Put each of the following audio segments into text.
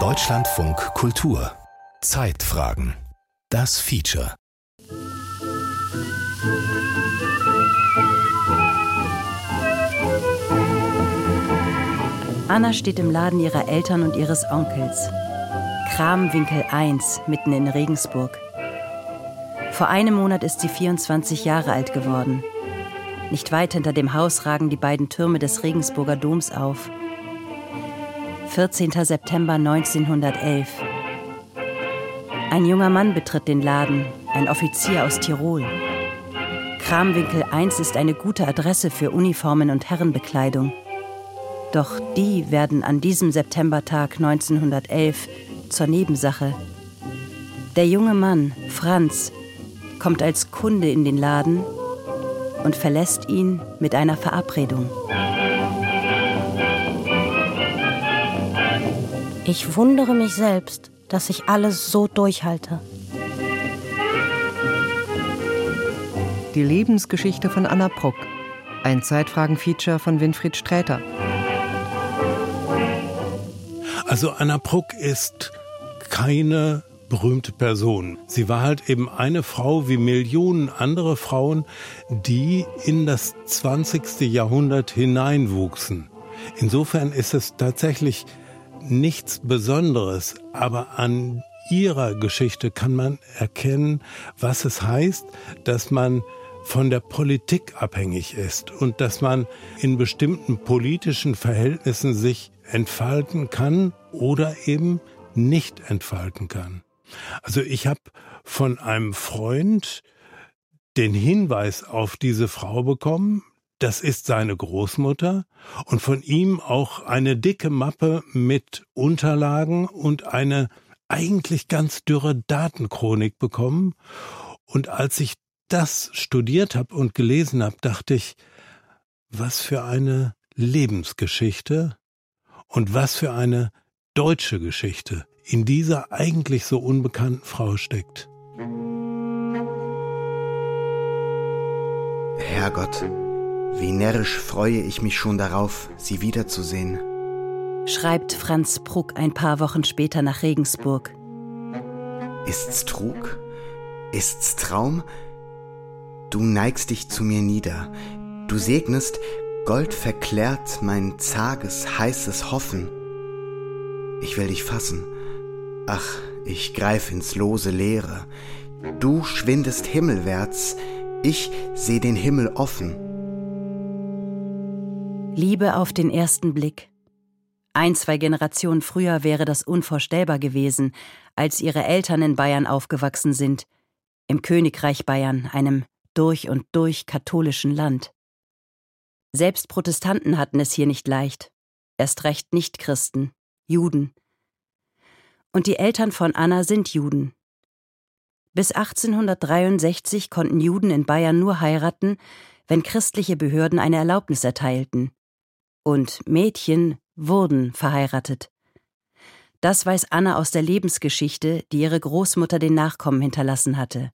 Deutschlandfunk Kultur Zeitfragen Das Feature Anna steht im Laden ihrer Eltern und ihres Onkels. Kramwinkel 1 mitten in Regensburg. Vor einem Monat ist sie 24 Jahre alt geworden. Nicht weit hinter dem Haus ragen die beiden Türme des Regensburger Doms auf. 14. September 1911. Ein junger Mann betritt den Laden, ein Offizier aus Tirol. Kramwinkel 1 ist eine gute Adresse für Uniformen und Herrenbekleidung. Doch die werden an diesem Septembertag 1911 zur Nebensache. Der junge Mann, Franz, kommt als Kunde in den Laden und verlässt ihn mit einer Verabredung. Ich wundere mich selbst, dass ich alles so durchhalte. Die Lebensgeschichte von Anna Bruck. Ein Zeitfragen-Feature von Winfried Sträter. Also Anna Bruck ist keine berühmte Person. Sie war halt eben eine Frau wie Millionen andere Frauen, die in das 20. Jahrhundert hineinwuchsen. Insofern ist es tatsächlich nichts Besonderes, aber an ihrer Geschichte kann man erkennen, was es heißt, dass man von der Politik abhängig ist und dass man in bestimmten politischen Verhältnissen sich entfalten kann oder eben nicht entfalten kann. Also ich habe von einem Freund den Hinweis auf diese Frau bekommen, das ist seine Großmutter und von ihm auch eine dicke Mappe mit Unterlagen und eine eigentlich ganz dürre Datenchronik bekommen. Und als ich das studiert habe und gelesen habe, dachte ich, was für eine Lebensgeschichte und was für eine deutsche Geschichte in dieser eigentlich so unbekannten Frau steckt. Herrgott, wie närrisch freue ich mich schon darauf, Sie wiederzusehen. Schreibt Franz Bruck ein paar Wochen später nach Regensburg. Ist's Trug? Ist's Traum? Du neigst dich zu mir nieder, du segnest, Gold verklärt mein zages, heißes Hoffen. Ich will dich fassen, Ach, ich greif ins lose Leere. Du schwindest himmelwärts, ich seh den Himmel offen. Liebe auf den ersten Blick. Ein, zwei Generationen früher wäre das unvorstellbar gewesen, als ihre Eltern in Bayern aufgewachsen sind, im Königreich Bayern, einem durch und durch katholischen Land. Selbst Protestanten hatten es hier nicht leicht, erst recht nicht Christen, Juden, und die Eltern von Anna sind Juden. Bis 1863 konnten Juden in Bayern nur heiraten, wenn christliche Behörden eine Erlaubnis erteilten. Und Mädchen wurden verheiratet. Das weiß Anna aus der Lebensgeschichte, die ihre Großmutter den Nachkommen hinterlassen hatte.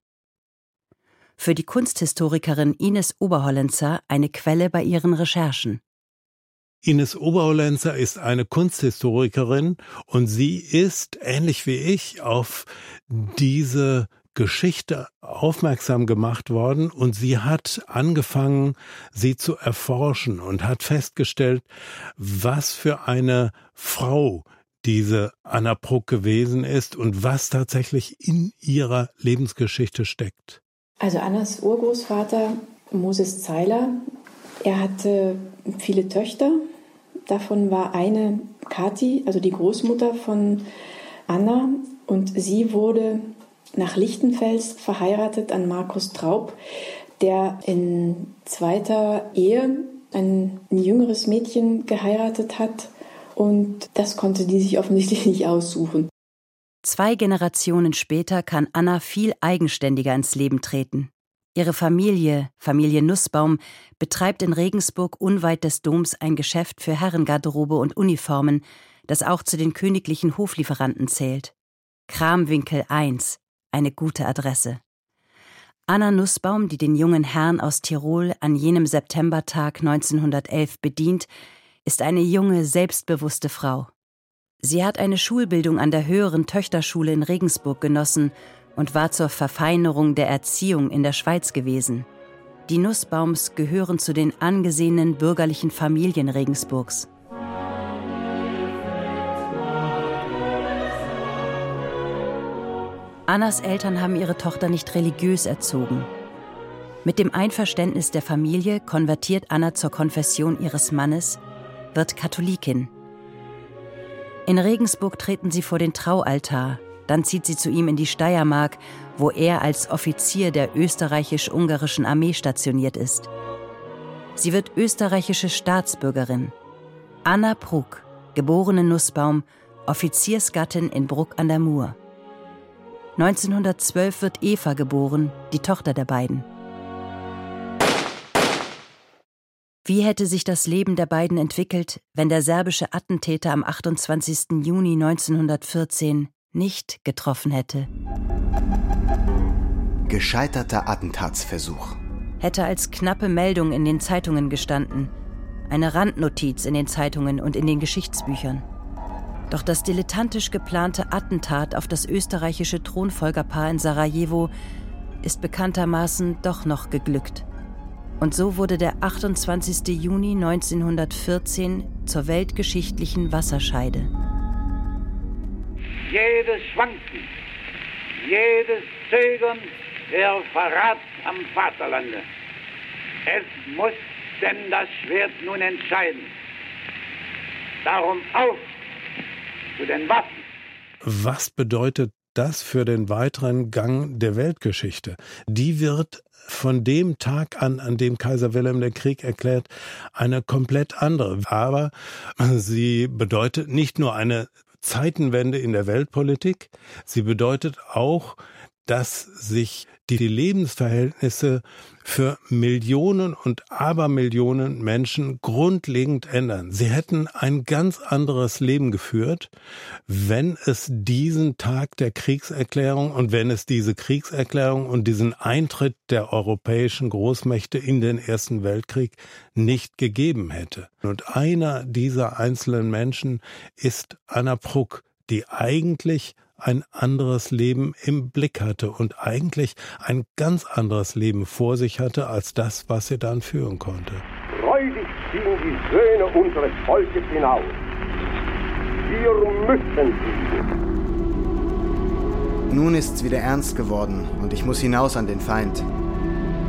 Für die Kunsthistorikerin Ines Oberhollenzer eine Quelle bei ihren Recherchen. Ines Oberhollenzer ist eine Kunsthistorikerin und sie ist, ähnlich wie ich, auf diese Geschichte aufmerksam gemacht worden und sie hat angefangen, sie zu erforschen und hat festgestellt, was für eine Frau diese Anna Bruck gewesen ist und was tatsächlich in ihrer Lebensgeschichte steckt. Also Annas Urgroßvater Moses Zeiler, er hatte viele Töchter Davon war eine Kathi, also die Großmutter von Anna, und sie wurde nach Lichtenfels verheiratet an Markus Traub, der in zweiter Ehe ein, ein jüngeres Mädchen geheiratet hat. Und das konnte die sich offensichtlich nicht aussuchen. Zwei Generationen später kann Anna viel eigenständiger ins Leben treten. Ihre Familie, Familie Nussbaum, betreibt in Regensburg unweit des Doms ein Geschäft für Herrengarderobe und Uniformen, das auch zu den königlichen Hoflieferanten zählt. Kramwinkel 1, eine gute Adresse. Anna Nussbaum, die den jungen Herrn aus Tirol an jenem Septembertag 1911 bedient, ist eine junge, selbstbewusste Frau. Sie hat eine Schulbildung an der höheren Töchterschule in Regensburg genossen und war zur Verfeinerung der Erziehung in der Schweiz gewesen. Die Nussbaums gehören zu den angesehenen bürgerlichen Familien Regensburgs. Annas Eltern haben ihre Tochter nicht religiös erzogen. Mit dem Einverständnis der Familie konvertiert Anna zur Konfession ihres Mannes, wird Katholikin. In Regensburg treten sie vor den Traualtar, dann zieht sie zu ihm in die Steiermark, wo er als Offizier der österreichisch-ungarischen Armee stationiert ist. Sie wird österreichische Staatsbürgerin. Anna Bruck, geborene Nussbaum, Offiziersgattin in Bruck an der Mur. 1912 wird Eva geboren, die Tochter der beiden. Wie hätte sich das Leben der beiden entwickelt, wenn der serbische Attentäter am 28. Juni 1914 nicht getroffen hätte? Gescheiterter Attentatsversuch. Hätte als knappe Meldung in den Zeitungen gestanden, eine Randnotiz in den Zeitungen und in den Geschichtsbüchern. Doch das dilettantisch geplante Attentat auf das österreichische Thronfolgerpaar in Sarajevo ist bekanntermaßen doch noch geglückt. Und so wurde der 28. Juni 1914 zur weltgeschichtlichen Wasserscheide. Jedes Schwanken, jedes Zögern wäre Verrat am Vaterlande. Es muss denn das Schwert nun entscheiden. Darum auf zu den Waffen. Was bedeutet das für den weiteren Gang der Weltgeschichte? Die wird von dem Tag an, an dem Kaiser Wilhelm den Krieg erklärt, eine komplett andere. Aber sie bedeutet nicht nur eine Zeitenwende in der Weltpolitik, sie bedeutet auch, dass sich die Lebensverhältnisse für Millionen und Abermillionen Menschen grundlegend ändern. Sie hätten ein ganz anderes Leben geführt, wenn es diesen Tag der Kriegserklärung und wenn es diese Kriegserklärung und diesen Eintritt der europäischen Großmächte in den Ersten Weltkrieg nicht gegeben hätte. Und einer dieser einzelnen Menschen ist Anna Pruck, die eigentlich ein anderes Leben im Blick hatte und eigentlich ein ganz anderes Leben vor sich hatte als das, was sie dann führen konnte. Freudig ziehen die Söhne unseres Volkes hinaus. Wir müssen sie. Nun ist's wieder ernst geworden und ich muss hinaus an den Feind.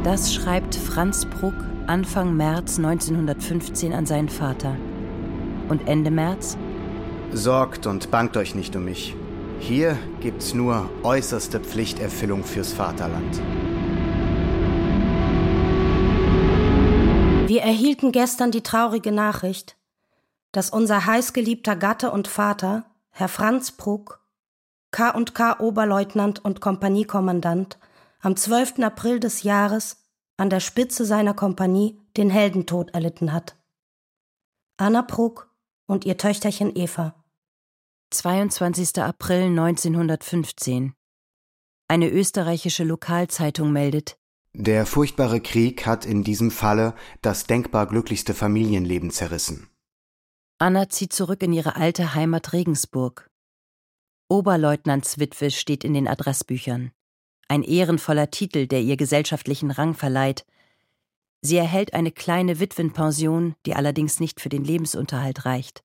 Das schreibt Franz Bruck Anfang März 1915 an seinen Vater. Und Ende März? Sorgt und bangt euch nicht um mich. Hier gibt's nur äußerste Pflichterfüllung fürs Vaterland. Wir erhielten gestern die traurige Nachricht, dass unser heißgeliebter Gatte und Vater, Herr Franz Bruck, K&K Oberleutnant und Kompaniekommandant, am 12. April des Jahres an der Spitze seiner Kompanie den Heldentod erlitten hat. Anna Bruck und ihr Töchterchen Eva. 22. April 1915. Eine österreichische Lokalzeitung meldet, Der furchtbare Krieg hat in diesem Falle das denkbar glücklichste Familienleben zerrissen. Anna zieht zurück in ihre alte Heimat Regensburg. Oberleutnantswitwe steht in den Adressbüchern. Ein ehrenvoller Titel, der ihr gesellschaftlichen Rang verleiht. Sie erhält eine kleine Witwenpension, die allerdings nicht für den Lebensunterhalt reicht.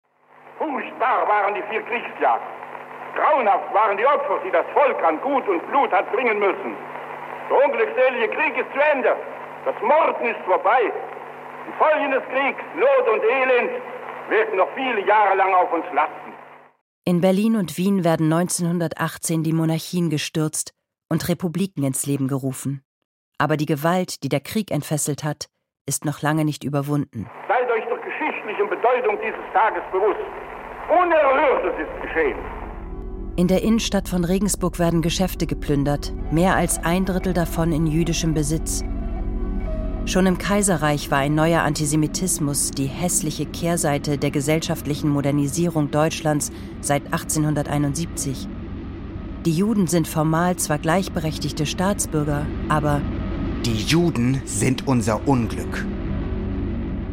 Furchtbar waren die vier Kriegsjahre. Grauenhaft waren die Opfer, die das Volk an Gut und Blut hat bringen müssen. Der unglückselige Krieg ist zu Ende. Das Morden ist vorbei. Die Folgen des Kriegs, Not und Elend, werden noch viele Jahre lang auf uns lasten. In Berlin und Wien werden 1918 die Monarchien gestürzt und Republiken ins Leben gerufen. Aber die Gewalt, die der Krieg entfesselt hat, ist noch lange nicht überwunden. Seid euch der geschichtlichen Bedeutung dieses Tages bewusst. Unerhörtes ist geschehen. In der Innenstadt von Regensburg werden Geschäfte geplündert, mehr als ein Drittel davon in jüdischem Besitz. Schon im Kaiserreich war ein neuer Antisemitismus die hässliche Kehrseite der gesellschaftlichen Modernisierung Deutschlands seit 1871. Die Juden sind formal zwar gleichberechtigte Staatsbürger, aber Die Juden sind unser Unglück.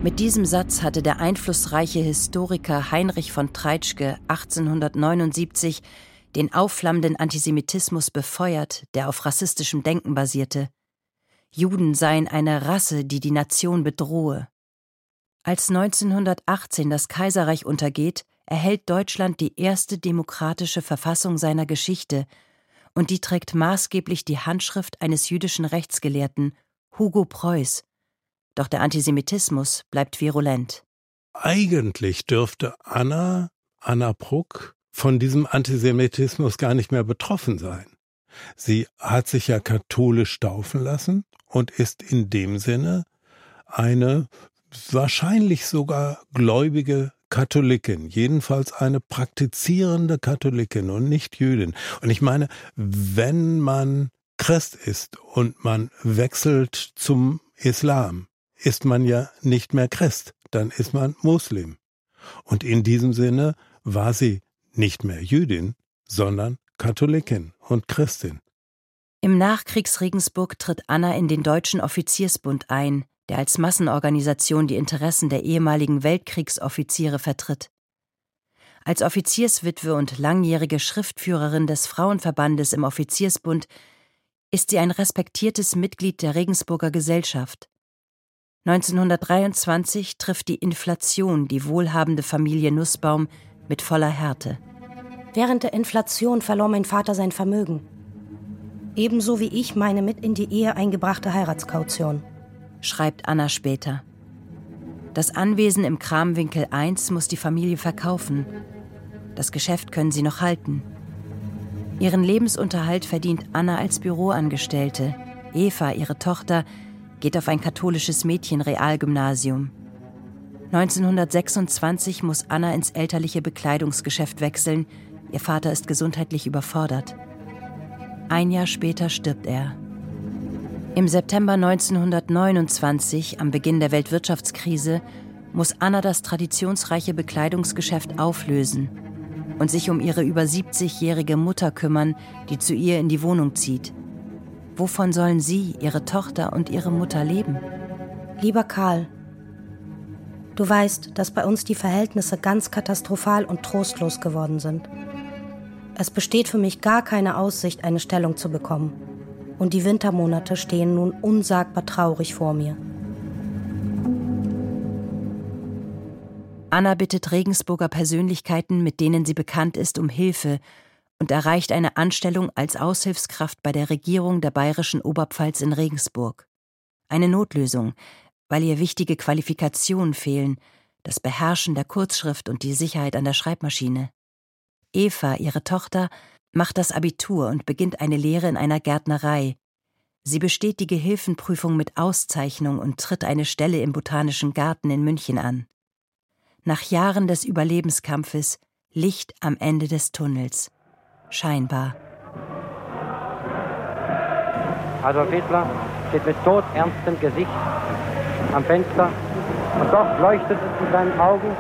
Mit diesem Satz hatte der einflussreiche Historiker Heinrich von Treitschke 1879 den aufflammenden Antisemitismus befeuert, der auf rassistischem Denken basierte. Juden seien eine Rasse, die die Nation bedrohe. Als 1918 das Kaiserreich untergeht, erhält Deutschland die erste demokratische Verfassung seiner Geschichte, und die trägt maßgeblich die Handschrift eines jüdischen Rechtsgelehrten, Hugo Preuß, doch der Antisemitismus bleibt virulent. Eigentlich dürfte Anna, Anna Bruck, von diesem Antisemitismus gar nicht mehr betroffen sein. Sie hat sich ja katholisch taufen lassen und ist in dem Sinne eine wahrscheinlich sogar gläubige Katholikin, jedenfalls eine praktizierende Katholikin und nicht Jüdin. Und ich meine, wenn man Christ ist und man wechselt zum Islam, ist man ja nicht mehr Christ, dann ist man Muslim. Und in diesem Sinne war sie nicht mehr Jüdin, sondern Katholikin und Christin. Im Nachkriegsregensburg tritt Anna in den Deutschen Offiziersbund ein, der als Massenorganisation die Interessen der ehemaligen Weltkriegsoffiziere vertritt. Als Offizierswitwe und langjährige Schriftführerin des Frauenverbandes im Offiziersbund ist sie ein respektiertes Mitglied der Regensburger Gesellschaft. 1923 trifft die Inflation die wohlhabende Familie Nussbaum mit voller Härte. Während der Inflation verlor mein Vater sein Vermögen. Ebenso wie ich meine mit in die Ehe eingebrachte Heiratskaution. Schreibt Anna später. Das Anwesen im Kramwinkel 1 muss die Familie verkaufen. Das Geschäft können sie noch halten. Ihren Lebensunterhalt verdient Anna als Büroangestellte. Eva, ihre Tochter, geht auf ein katholisches Mädchenrealgymnasium. 1926 muss Anna ins elterliche Bekleidungsgeschäft wechseln. Ihr Vater ist gesundheitlich überfordert. Ein Jahr später stirbt er. Im September 1929, am Beginn der Weltwirtschaftskrise, muss Anna das traditionsreiche Bekleidungsgeschäft auflösen und sich um ihre über 70-jährige Mutter kümmern, die zu ihr in die Wohnung zieht. Wovon sollen Sie, Ihre Tochter und Ihre Mutter leben? Lieber Karl, du weißt, dass bei uns die Verhältnisse ganz katastrophal und trostlos geworden sind. Es besteht für mich gar keine Aussicht, eine Stellung zu bekommen. Und die Wintermonate stehen nun unsagbar traurig vor mir. Anna bittet Regensburger Persönlichkeiten, mit denen sie bekannt ist, um Hilfe und erreicht eine Anstellung als Aushilfskraft bei der Regierung der bayerischen Oberpfalz in Regensburg. Eine Notlösung, weil ihr wichtige Qualifikationen fehlen, das Beherrschen der Kurzschrift und die Sicherheit an der Schreibmaschine. Eva, ihre Tochter, macht das Abitur und beginnt eine Lehre in einer Gärtnerei. Sie besteht die Gehilfenprüfung mit Auszeichnung und tritt eine Stelle im Botanischen Garten in München an. Nach Jahren des Überlebenskampfes Licht am Ende des Tunnels. Scheinbar. Adolf Hitler steht mit todernstem Gesicht am Fenster und doch leuchtet es in seinen Augen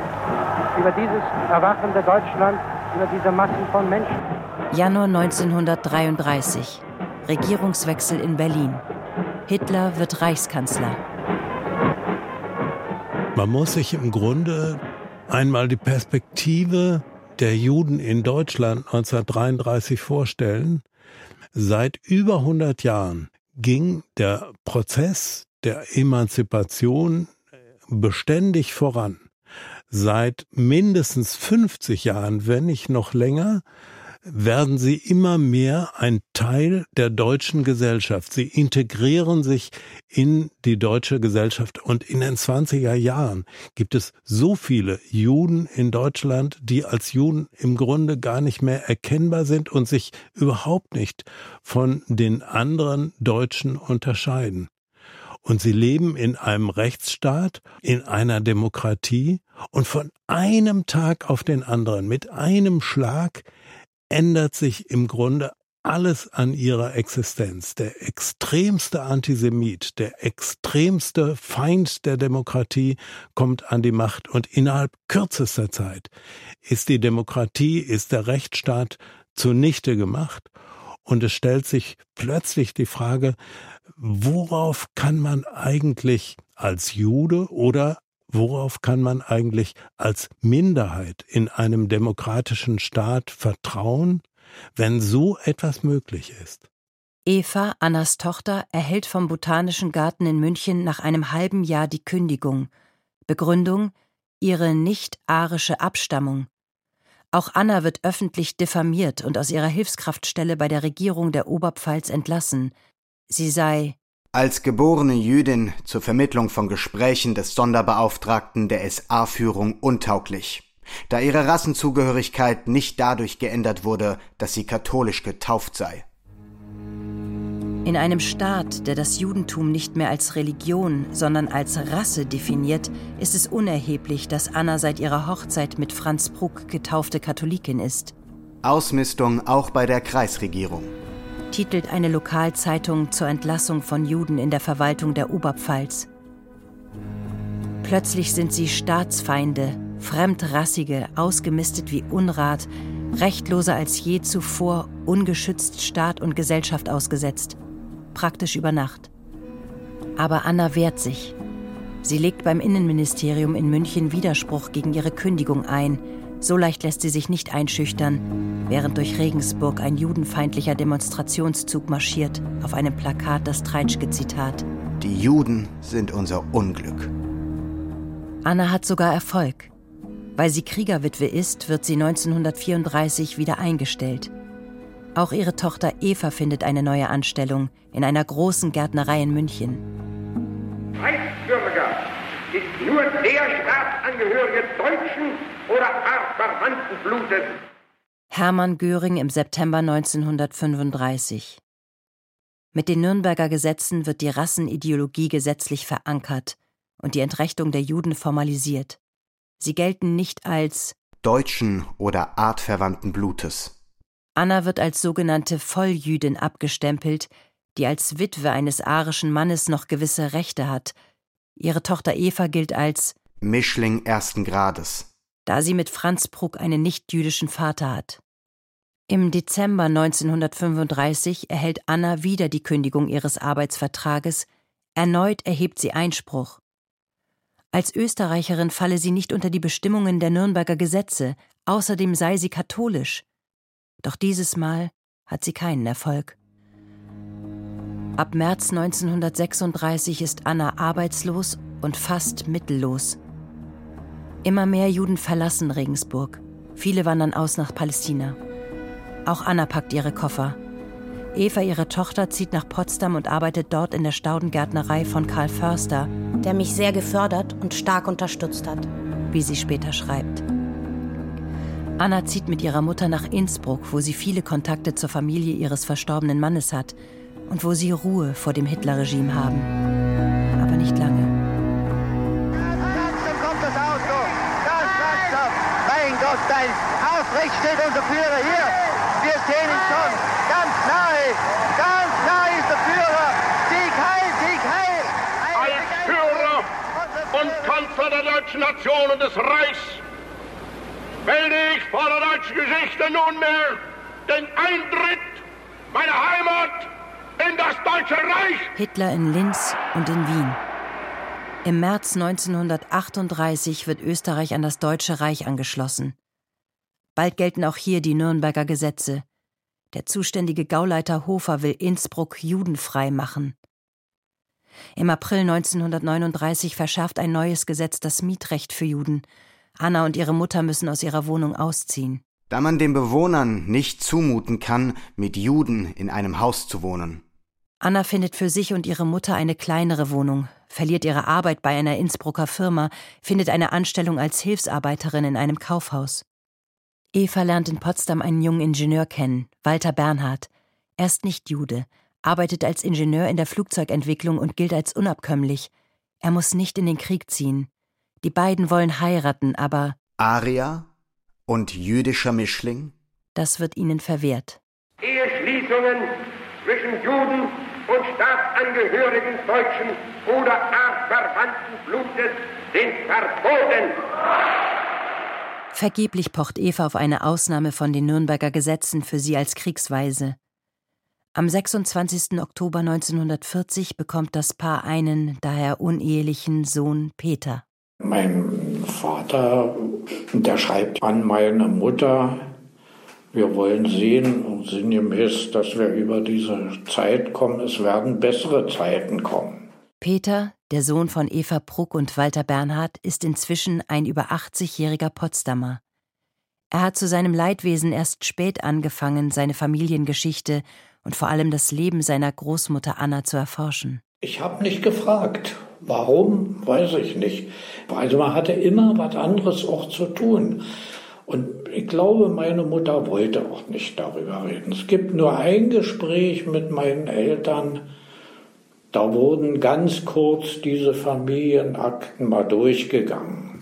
über dieses erwachende Deutschland, über diese Massen von Menschen. Januar 1933. Regierungswechsel in Berlin. Hitler wird Reichskanzler. Man muss sich im Grunde einmal die Perspektive der Juden in Deutschland 1933 vorstellen. Seit über 100 Jahren ging der Prozess der Emanzipation beständig voran. Seit mindestens 50 Jahren, wenn nicht noch länger, werden sie immer mehr ein Teil der deutschen Gesellschaft. Sie integrieren sich in die deutsche Gesellschaft. Und in den 20er Jahren gibt es so viele Juden in Deutschland, die als Juden im Grunde gar nicht mehr erkennbar sind und sich überhaupt nicht von den anderen Deutschen unterscheiden. Und sie leben in einem Rechtsstaat, in einer Demokratie und von einem Tag auf den anderen, mit einem Schlag, ändert sich im Grunde alles an ihrer Existenz. Der extremste Antisemit, der extremste Feind der Demokratie kommt an die Macht und innerhalb kürzester Zeit ist die Demokratie, ist der Rechtsstaat zunichte gemacht und es stellt sich plötzlich die Frage, worauf kann man eigentlich als Jude oder worauf kann man eigentlich als Minderheit in einem demokratischen Staat vertrauen, wenn so etwas möglich ist? Eva, Annas Tochter, erhält vom Botanischen Garten in München nach einem halben Jahr die Kündigung. Begründung ihre nicht-arische Abstammung. Auch Anna wird öffentlich diffamiert und aus ihrer Hilfskraftstelle bei der Regierung der Oberpfalz entlassen. Sie sei als geborene Jüdin zur Vermittlung von Gesprächen des Sonderbeauftragten der SA-Führung untauglich, da ihre Rassenzugehörigkeit nicht dadurch geändert wurde, dass sie katholisch getauft sei. In einem Staat, der das Judentum nicht mehr als Religion, sondern als Rasse definiert, ist es unerheblich, dass Anna seit ihrer Hochzeit mit Franz Bruck getaufte Katholikin ist. Ausmistung auch bei der Kreisregierung titelt eine Lokalzeitung zur Entlassung von Juden in der Verwaltung der Oberpfalz. Plötzlich sind sie Staatsfeinde, Fremdrassige, ausgemistet wie Unrat, rechtloser als je zuvor, ungeschützt Staat und Gesellschaft ausgesetzt. Praktisch über Nacht. Aber Anna wehrt sich. Sie legt beim Innenministerium in München Widerspruch gegen ihre Kündigung ein, so leicht lässt sie sich nicht einschüchtern, während durch Regensburg ein judenfeindlicher Demonstrationszug marschiert, auf einem Plakat das Treitschke-Zitat. Die Juden sind unser Unglück. Anna hat sogar Erfolg. Weil sie Kriegerwitwe ist, wird sie 1934 wieder eingestellt. Auch ihre Tochter Eva findet eine neue Anstellung in einer großen Gärtnerei in München. Reichsbürger ist nur der Staatsangehörige deutschen oder artverwandten Blutes. Hermann Göring im September 1935. Mit den Nürnberger Gesetzen wird die Rassenideologie gesetzlich verankert und die Entrechtung der Juden formalisiert. Sie gelten nicht als deutschen oder artverwandten Blutes. Anna wird als sogenannte Volljüdin abgestempelt, die als Witwe eines arischen Mannes noch gewisse Rechte hat, Ihre Tochter Eva gilt als Mischling ersten Grades, da sie mit Franz Bruck einen nichtjüdischen Vater hat. Im Dezember 1935 erhält Anna wieder die Kündigung ihres Arbeitsvertrages, erneut erhebt sie Einspruch. Als Österreicherin falle sie nicht unter die Bestimmungen der Nürnberger Gesetze, außerdem sei sie katholisch. Doch dieses Mal hat sie keinen Erfolg. Ab März 1936 ist Anna arbeitslos und fast mittellos. Immer mehr Juden verlassen Regensburg. Viele wandern aus nach Palästina. Auch Anna packt ihre Koffer. Eva, ihre Tochter, zieht nach Potsdam und arbeitet dort in der Staudengärtnerei von Karl Förster, der mich sehr gefördert und stark unterstützt hat, wie sie später schreibt. Anna zieht mit ihrer Mutter nach Innsbruck, wo sie viele Kontakte zur Familie ihres verstorbenen Mannes hat und wo sie Ruhe vor dem Hitlerregime haben. Aber nicht lange. Dein Aufrecht steht unser Führer hier. Wir sehen ihn schon. Ganz nahe. Ganz nahe ist der Führer. Sieg heil, Sieg heil. Als Führer und Kanzler der deutschen Nation und des Reichs melde ich vor der deutschen Geschichte nunmehr den Eintritt meiner Heimat in das Deutsche Reich! Hitler in Linz und in Wien. Im März 1938 wird Österreich an das Deutsche Reich angeschlossen. Bald gelten auch hier die Nürnberger Gesetze. Der zuständige Gauleiter Hofer will Innsbruck judenfrei machen. Im April 1939 verschärft ein neues Gesetz das Mietrecht für Juden. Anna und ihre Mutter müssen aus ihrer Wohnung ausziehen. Da man den Bewohnern nicht zumuten kann, mit Juden in einem Haus zu wohnen. Anna findet für sich und ihre Mutter eine kleinere Wohnung, verliert ihre Arbeit bei einer Innsbrucker Firma, findet eine Anstellung als Hilfsarbeiterin in einem Kaufhaus. Eva lernt in Potsdam einen jungen Ingenieur kennen, Walter Bernhard. Er ist nicht Jude, arbeitet als Ingenieur in der Flugzeugentwicklung und gilt als unabkömmlich. Er muss nicht in den Krieg ziehen. Die beiden wollen heiraten, aber Aria und jüdischer Mischling? Das wird ihnen verwehrt. Eheschließungen zwischen Juden und Staatsangehörigen deutschen oder artverwandten Blutes sind verboten. Vergeblich pocht Eva auf eine Ausnahme von den Nürnberger Gesetzen für sie als Kriegsweise. Am 26. Oktober 1940 bekommt das Paar einen daher unehelichen Sohn Peter. Mein Vater, der schreibt an meine Mutter, wir wollen sehen und sinngemäß, dass wir über diese Zeit kommen. Es werden bessere Zeiten kommen. Peter, der Sohn von Eva Pruck und Walter Bernhard, ist inzwischen ein über 80-jähriger Potsdamer. Er hat zu seinem Leidwesen erst spät angefangen, seine Familiengeschichte und vor allem das Leben seiner Großmutter Anna zu erforschen. Ich habe nicht gefragt. Warum, weiß ich nicht. Also man hatte immer was anderes auch zu tun. Und ich glaube, meine Mutter wollte auch nicht darüber reden. Es gibt nur ein Gespräch mit meinen Eltern. Da wurden ganz kurz diese Familienakten mal durchgegangen.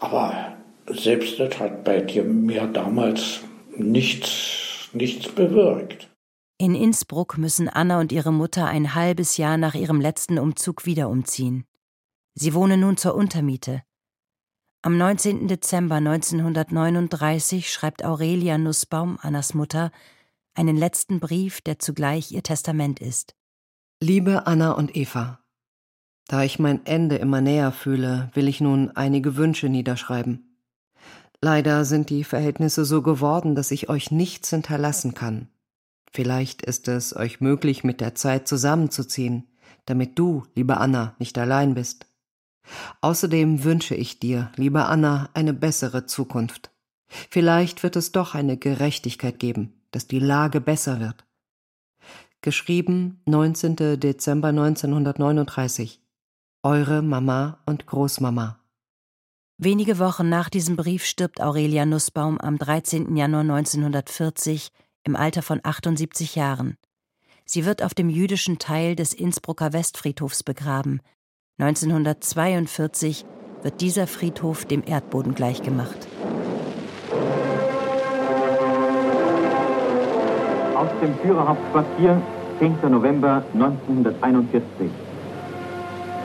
Aber selbst das hat bei dir mir damals nichts, nichts bewirkt. In Innsbruck müssen Anna und ihre Mutter ein halbes Jahr nach ihrem letzten Umzug wieder umziehen. Sie wohnen nun zur Untermiete. Am 19. Dezember 1939 schreibt Aurelia Nussbaum, Annas Mutter, einen letzten Brief, der zugleich ihr Testament ist. Liebe Anna und Eva, da ich mein Ende immer näher fühle, will ich nun einige Wünsche niederschreiben. Leider sind die Verhältnisse so geworden, dass ich euch nichts hinterlassen kann. Vielleicht ist es euch möglich, mit der Zeit zusammenzuziehen, damit du, liebe Anna, nicht allein bist. Außerdem wünsche ich dir, liebe Anna, eine bessere Zukunft. Vielleicht wird es doch eine Gerechtigkeit geben, dass die Lage besser wird. Geschrieben 19. Dezember 1939. Eure Mama und Großmama. Wenige Wochen nach diesem Brief stirbt Aurelia Nussbaum am 13. Januar 1940 im Alter von 78 Jahren. Sie wird auf dem jüdischen Teil des Innsbrucker Westfriedhofs begraben, 1942 wird dieser Friedhof dem Erdboden gleichgemacht. Aus dem Führerhauptquartier, 10. November 1941.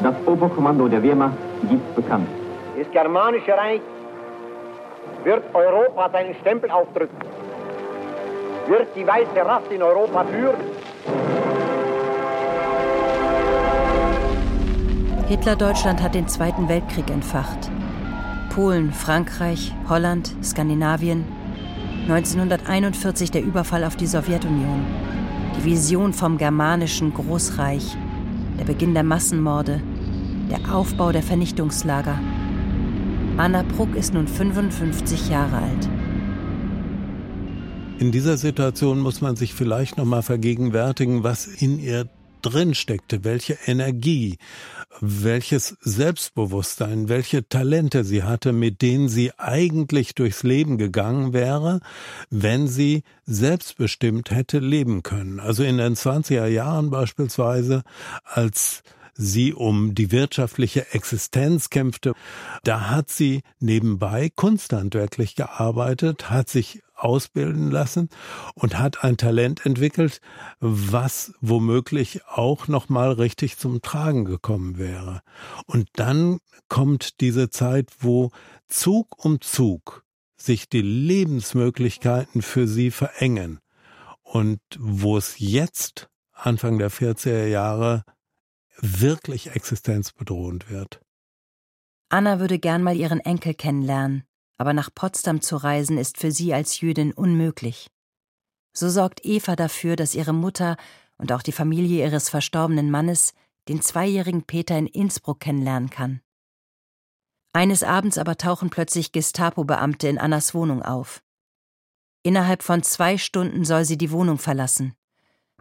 Das Oberkommando der Wehrmacht gibt bekannt. Das Germanische Reich wird Europa seinen Stempel aufdrücken, wird die weiße Rasse in Europa führen Hitler-Deutschland hat den Zweiten Weltkrieg entfacht. Polen, Frankreich, Holland, Skandinavien. 1941 der Überfall auf die Sowjetunion. Die Vision vom germanischen Großreich. Der Beginn der Massenmorde. Der Aufbau der Vernichtungslager. Anna Bruck ist nun 55 Jahre alt. In dieser Situation muss man sich vielleicht noch mal vergegenwärtigen, was in ihr drin steckte, welche Energie, welches Selbstbewusstsein, welche Talente sie hatte, mit denen sie eigentlich durchs Leben gegangen wäre, wenn sie selbstbestimmt hätte leben können. Also in den 20er Jahren beispielsweise, als sie um die wirtschaftliche Existenz kämpfte. Da hat sie nebenbei kunsthandwerklich gearbeitet, hat sich ausbilden lassen und hat ein Talent entwickelt, was womöglich auch noch mal richtig zum Tragen gekommen wäre. Und dann kommt diese Zeit, wo Zug um Zug sich die Lebensmöglichkeiten für sie verengen und wo es jetzt Anfang der 40er Jahre wirklich existenzbedrohend wird. Anna würde gern mal ihren Enkel kennenlernen, aber nach Potsdam zu reisen ist für sie als Jüdin unmöglich. So sorgt Eva dafür, dass ihre Mutter und auch die Familie ihres verstorbenen Mannes den zweijährigen Peter in Innsbruck kennenlernen kann. Eines Abends aber tauchen plötzlich Gestapo-Beamte in Annas Wohnung auf. Innerhalb von zwei Stunden soll sie die Wohnung verlassen.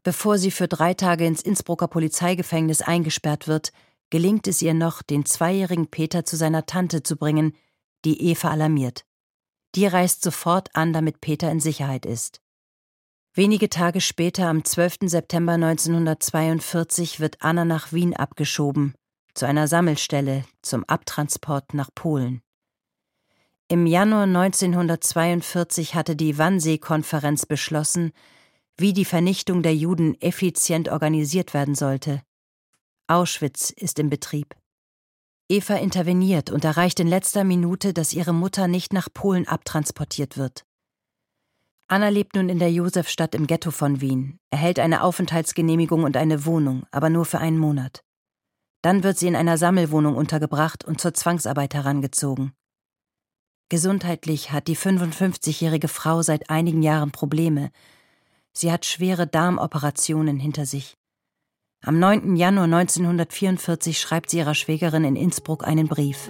Bevor sie für drei Tage ins Innsbrucker Polizeigefängnis eingesperrt wird, gelingt es ihr noch, den zweijährigen Peter zu seiner Tante zu bringen, die Eva alarmiert. Die reist sofort an, damit Peter in Sicherheit ist. Wenige Tage später, am 12. September 1942, wird Anna nach Wien abgeschoben, zu einer Sammelstelle zum Abtransport nach Polen. Im Januar 1942 hatte die Wannsee-Konferenz beschlossen, wie die Vernichtung der Juden effizient organisiert werden sollte. Auschwitz ist im Betrieb. Eva interveniert und erreicht in letzter Minute, dass ihre Mutter nicht nach Polen abtransportiert wird. Anna lebt nun in der Josefstadt im Ghetto von Wien, erhält eine Aufenthaltsgenehmigung und eine Wohnung, aber nur für einen Monat. Dann wird sie in einer Sammelwohnung untergebracht und zur Zwangsarbeit herangezogen. Gesundheitlich hat die 55-jährige Frau seit einigen Jahren Probleme. Sie hat schwere Darmoperationen hinter sich. Am 9. Januar 1944 schreibt sie ihrer Schwägerin in Innsbruck einen Brief.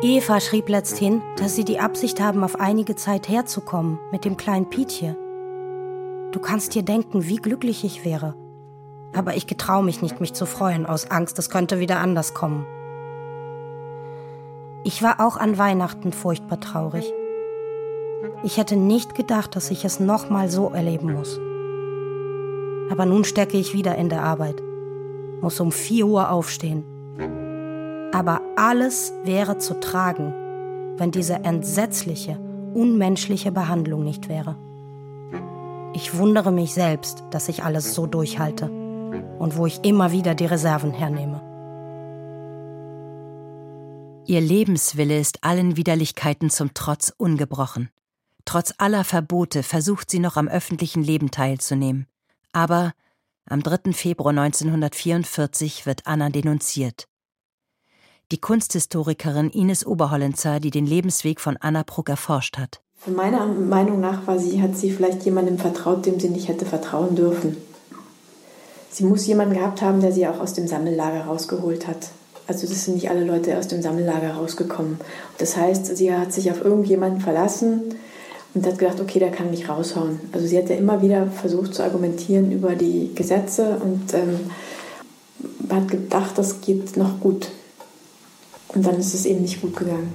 Eva schrieb letzthin, dass sie die Absicht haben, auf einige Zeit herzukommen mit dem kleinen Pietje. Du kannst dir denken, wie glücklich ich wäre. Aber ich getraue mich nicht, mich zu freuen, aus Angst, es könnte wieder anders kommen. Ich war auch an Weihnachten furchtbar traurig. Ich hätte nicht gedacht, dass ich es nochmal so erleben muss. Aber nun stecke ich wieder in der Arbeit, muss um 4 Uhr aufstehen. Aber alles wäre zu tragen, wenn diese entsetzliche, unmenschliche Behandlung nicht wäre. Ich wundere mich selbst, dass ich alles so durchhalte und wo ich immer wieder die Reserven hernehme. Ihr Lebenswille ist allen Widerlichkeiten zum Trotz ungebrochen. Trotz aller Verbote versucht sie noch am öffentlichen Leben teilzunehmen. Aber am 3. Februar 1944 wird Anna denunziert. Die Kunsthistorikerin Ines Oberhollenzer, die den Lebensweg von Anna Bruck erforscht hat. Meiner Meinung nach war sie, hat sie vielleicht jemandem vertraut, dem sie nicht hätte vertrauen dürfen. Sie muss jemanden gehabt haben, der sie auch aus dem Sammellager rausgeholt hat. Also das sind nicht alle Leute aus dem Sammellager rausgekommen. Das heißt, sie hat sich auf irgendjemanden verlassen und hat gedacht, okay, der kann mich raushauen. Also sie hat ja immer wieder versucht zu argumentieren über die Gesetze und ähm, hat gedacht, das geht noch gut. Und dann ist es eben nicht gut gegangen.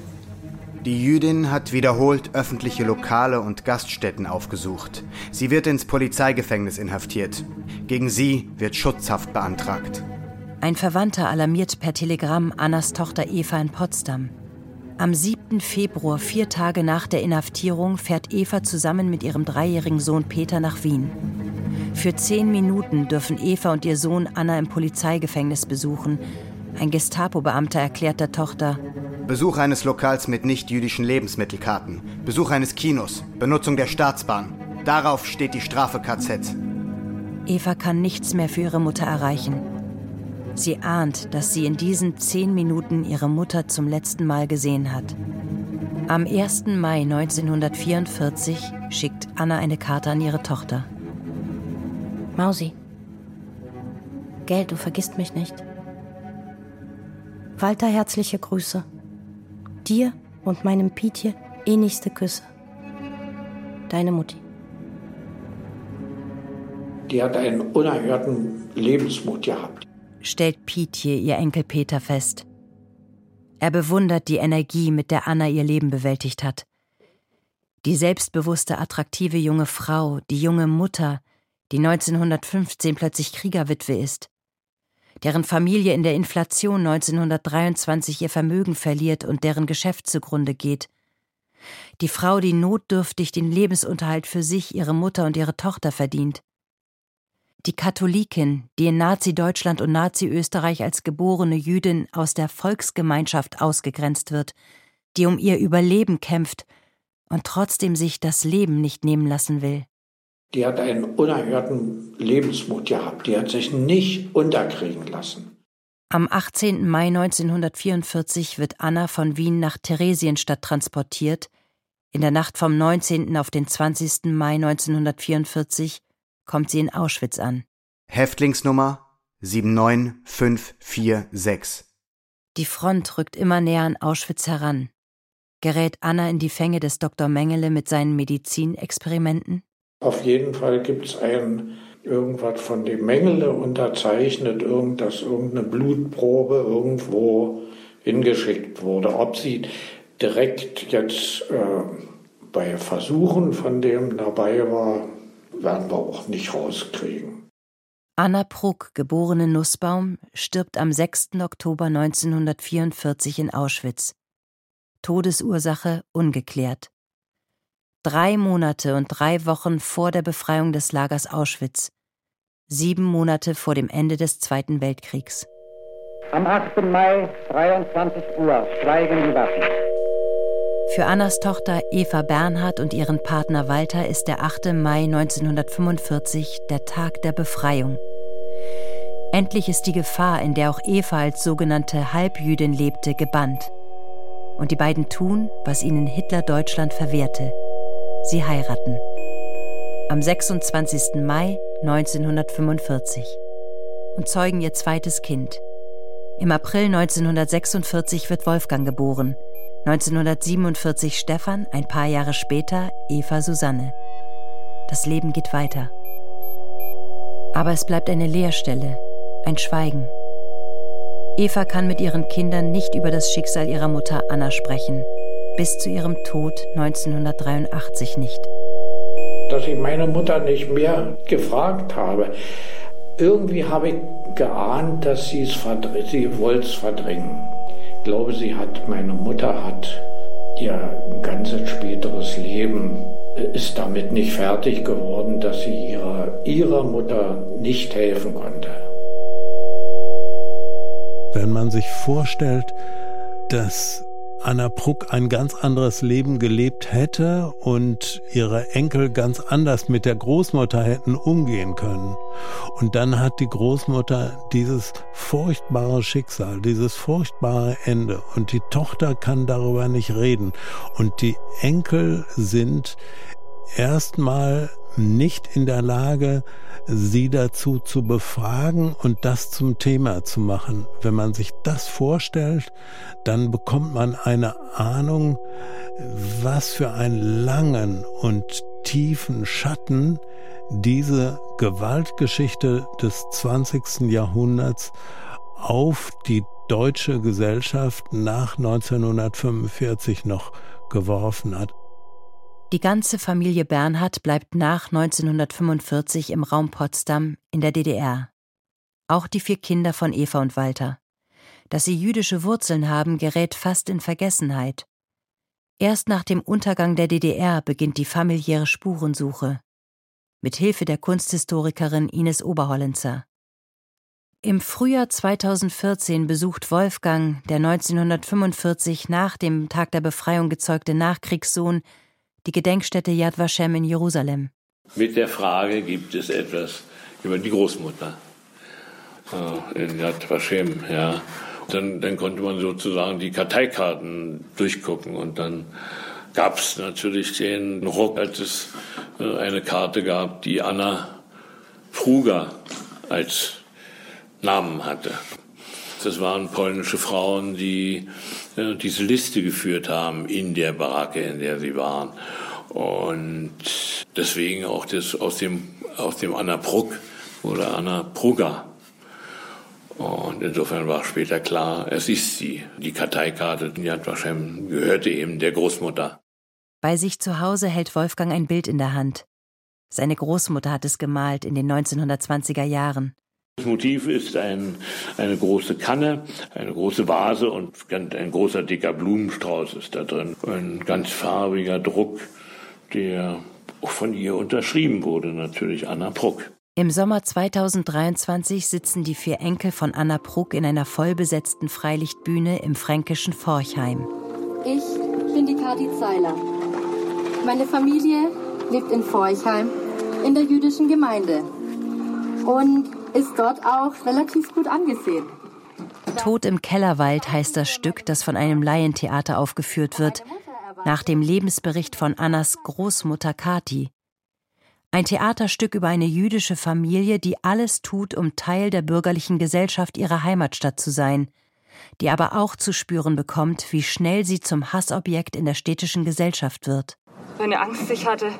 Die Jüdin hat wiederholt öffentliche Lokale und Gaststätten aufgesucht. Sie wird ins Polizeigefängnis inhaftiert. Gegen sie wird Schutzhaft beantragt. Ein Verwandter alarmiert per Telegramm Annas Tochter Eva in Potsdam. Am 7. Februar, vier Tage nach der Inhaftierung, fährt Eva zusammen mit ihrem dreijährigen Sohn Peter nach Wien. Für zehn Minuten dürfen Eva und ihr Sohn Anna im Polizeigefängnis besuchen. Ein Gestapo-Beamter erklärt der Tochter: Besuch eines Lokals mit nicht-jüdischen Lebensmittelkarten, Besuch eines Kinos, Benutzung der Staatsbahn. Darauf steht die Strafe KZ. Eva kann nichts mehr für ihre Mutter erreichen. Sie ahnt, dass sie in diesen zehn Minuten ihre Mutter zum letzten Mal gesehen hat. Am 1. Mai 1944 schickt Anna eine Karte an ihre Tochter. Mausi. Gell, du vergisst mich nicht. Walter, herzliche Grüße. Dir und meinem Pietje innigste Küsse. Deine Mutti. Die hat einen unerhörten Lebensmut gehabt stellt Pietje ihr Enkel Peter fest. Er bewundert die Energie, mit der Anna ihr Leben bewältigt hat. Die selbstbewusste, attraktive junge Frau, die junge Mutter, die 1915 plötzlich Kriegerwitwe ist, deren Familie in der Inflation 1923 ihr Vermögen verliert und deren Geschäft zugrunde geht. Die Frau, die notdürftig den Lebensunterhalt für sich, ihre Mutter und ihre Tochter verdient. Die Katholikin, die in Nazi-Deutschland und Nazi-Österreich als geborene Jüdin aus der Volksgemeinschaft ausgegrenzt wird, die um ihr Überleben kämpft und trotzdem sich das Leben nicht nehmen lassen will. Die hat einen unerhörten Lebensmut gehabt, die hat sich nicht unterkriegen lassen. Am 18. Mai 1944 wird Anna von Wien nach Theresienstadt transportiert. In der Nacht vom 19. auf den 20. Mai 1944 kommt sie in Auschwitz an. Häftlingsnummer 79546. Die Front rückt immer näher an Auschwitz heran. Gerät Anna in die Fänge des Dr. Mengele mit seinen Medizinexperimenten? Auf jeden Fall gibt es ein irgendwas von dem Mengele unterzeichnet, irgend, irgendeine Blutprobe irgendwo hingeschickt wurde. Ob sie direkt jetzt äh, bei Versuchen von dem dabei war, werden wir auch nicht rauskriegen. Anna Pruck, geborene Nussbaum, stirbt am 6. Oktober 1944 in Auschwitz. Todesursache ungeklärt. Drei Monate und drei Wochen vor der Befreiung des Lagers Auschwitz. Sieben Monate vor dem Ende des Zweiten Weltkriegs. Am 8. Mai, 23 Uhr, schweigen die Waffen. Für Annas Tochter Eva Bernhard und ihren Partner Walter ist der 8. Mai 1945 der Tag der Befreiung. Endlich ist die Gefahr, in der auch Eva als sogenannte Halbjüdin lebte, gebannt. Und die beiden tun, was ihnen Hitler Deutschland verwehrte. Sie heiraten. Am 26. Mai 1945 und zeugen ihr zweites Kind. Im April 1946 wird Wolfgang geboren, 1947 Stefan, ein paar Jahre später Eva Susanne. Das Leben geht weiter. Aber es bleibt eine Leerstelle, ein Schweigen. Eva kann mit ihren Kindern nicht über das Schicksal ihrer Mutter Anna sprechen, bis zu ihrem Tod 1983 nicht. Dass ich meine Mutter nicht mehr gefragt habe. Irgendwie habe ich geahnt, dass sie es sie wollte es verdrängen. Ich glaube, sie hat, meine Mutter hat ihr ganzes späteres Leben ist damit nicht fertig geworden, dass sie ihrer, ihrer Mutter nicht helfen konnte. Wenn man sich vorstellt, dass Anna Pruck ein ganz anderes Leben gelebt hätte und ihre Enkel ganz anders mit der Großmutter hätten umgehen können. Und dann hat die Großmutter dieses furchtbare Schicksal, dieses furchtbare Ende und die Tochter kann darüber nicht reden. Und die Enkel sind erstmal nicht in der Lage, sie dazu zu befragen und das zum Thema zu machen. Wenn man sich das vorstellt, dann bekommt man eine Ahnung, was für einen langen und tiefen Schatten diese Gewaltgeschichte des 20. Jahrhunderts auf die deutsche Gesellschaft nach 1945 noch geworfen hat. Die ganze Familie Bernhard bleibt nach 1945 im Raum Potsdam in der DDR. Auch die vier Kinder von Eva und Walter. Dass sie jüdische Wurzeln haben, gerät fast in Vergessenheit. Erst nach dem Untergang der DDR beginnt die familiäre Spurensuche. Mit Hilfe der Kunsthistorikerin Ines Oberhollenzer. Im Frühjahr 2014 besucht Wolfgang, der 1945 nach dem Tag der Befreiung gezeugte Nachkriegssohn, die Gedenkstätte Yad Vashem in Jerusalem. Mit der Frage gibt es etwas über die Großmutter äh, in Yad Vashem, ja. Dann, dann konnte man sozusagen die Karteikarten durchgucken und dann gab es natürlich den Ruck, als es äh, eine Karte gab, die Anna Fruger als Namen hatte. Das waren polnische Frauen, die äh, diese Liste geführt haben in der Baracke, in der sie waren. Und deswegen auch das aus dem, aus dem Anna Bruck oder Anna Prugger. Und insofern war später klar, es ist sie. Die Karteikarte, die hat wahrscheinlich gehörte eben der Großmutter. Bei sich zu Hause hält Wolfgang ein Bild in der Hand. Seine Großmutter hat es gemalt in den 1920er Jahren. Das Motiv ist ein, eine große Kanne, eine große Vase und ein großer dicker Blumenstrauß ist da drin. Ein ganz farbiger Druck, der auch von ihr unterschrieben wurde, natürlich Anna Pruck. Im Sommer 2023 sitzen die vier Enkel von Anna Pruck in einer vollbesetzten Freilichtbühne im fränkischen Forchheim. Ich bin die Kati Zeiler. Meine Familie lebt in Forchheim in der jüdischen Gemeinde. Und ist dort auch relativ gut angesehen. Tod im Kellerwald heißt das Stück, das von einem Laientheater aufgeführt wird, nach dem Lebensbericht von Annas Großmutter Kati. Ein Theaterstück über eine jüdische Familie, die alles tut, um Teil der bürgerlichen Gesellschaft ihrer Heimatstadt zu sein, die aber auch zu spüren bekommt, wie schnell sie zum Hassobjekt in der städtischen Gesellschaft wird. Meine Angst ich hatte,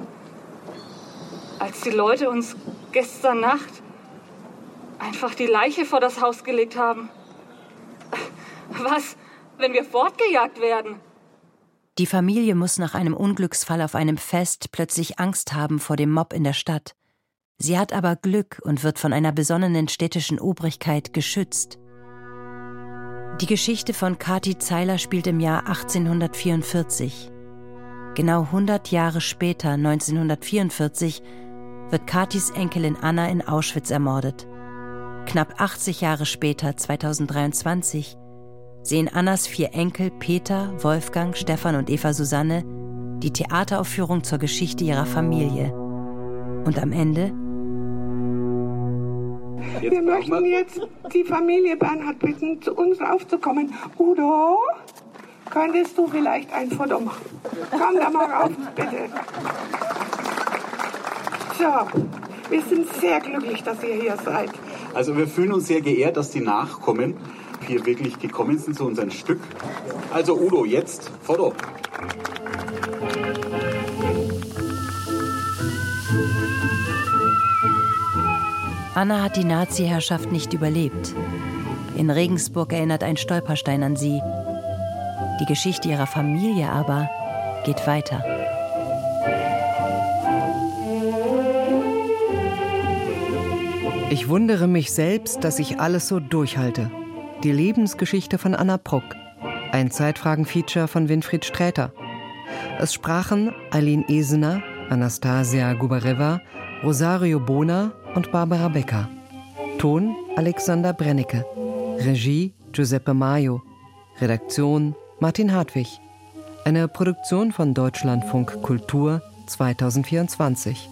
als die Leute uns gestern Nacht einfach die Leiche vor das Haus gelegt haben. Was, wenn wir fortgejagt werden? Die Familie muss nach einem Unglücksfall auf einem Fest plötzlich Angst haben vor dem Mob in der Stadt. Sie hat aber Glück und wird von einer besonnenen städtischen Obrigkeit geschützt. Die Geschichte von Kati Zeiler spielt im Jahr 1844. Genau 100 Jahre später, 1944, wird Katis Enkelin Anna in Auschwitz ermordet. Knapp 80 Jahre später, 2023, sehen Annas vier Enkel Peter, Wolfgang, Stefan und Eva Susanne die Theateraufführung zur Geschichte ihrer Familie. Und am Ende Jetzt wir möchten jetzt die Familie Bernhard bitten, zu uns raufzukommen. Udo, könntest du vielleicht ein Foto machen? Komm da mal rauf, bitte. So, wir sind sehr glücklich, dass ihr hier seid. Also wir fühlen uns sehr geehrt, dass die Nachkommen hier wirklich gekommen sind zu unserem Stück. Also Udo, jetzt Foto. Anna hat die Nazi-Herrschaft nicht überlebt. In Regensburg erinnert ein Stolperstein an sie. Die Geschichte ihrer Familie aber geht weiter. Ich wundere mich selbst, dass ich alles so durchhalte. Die Lebensgeschichte von Anna Bruck. Ein Zeitfragen-Feature von Winfried Sträter. Es sprachen Aline Esener, Anastasia Gubareva, Rosario Bona und Barbara Becker. Ton Alexander Brennecke. Regie Giuseppe Maio. Redaktion Martin Hartwig. Eine Produktion von Deutschlandfunk Kultur 2024.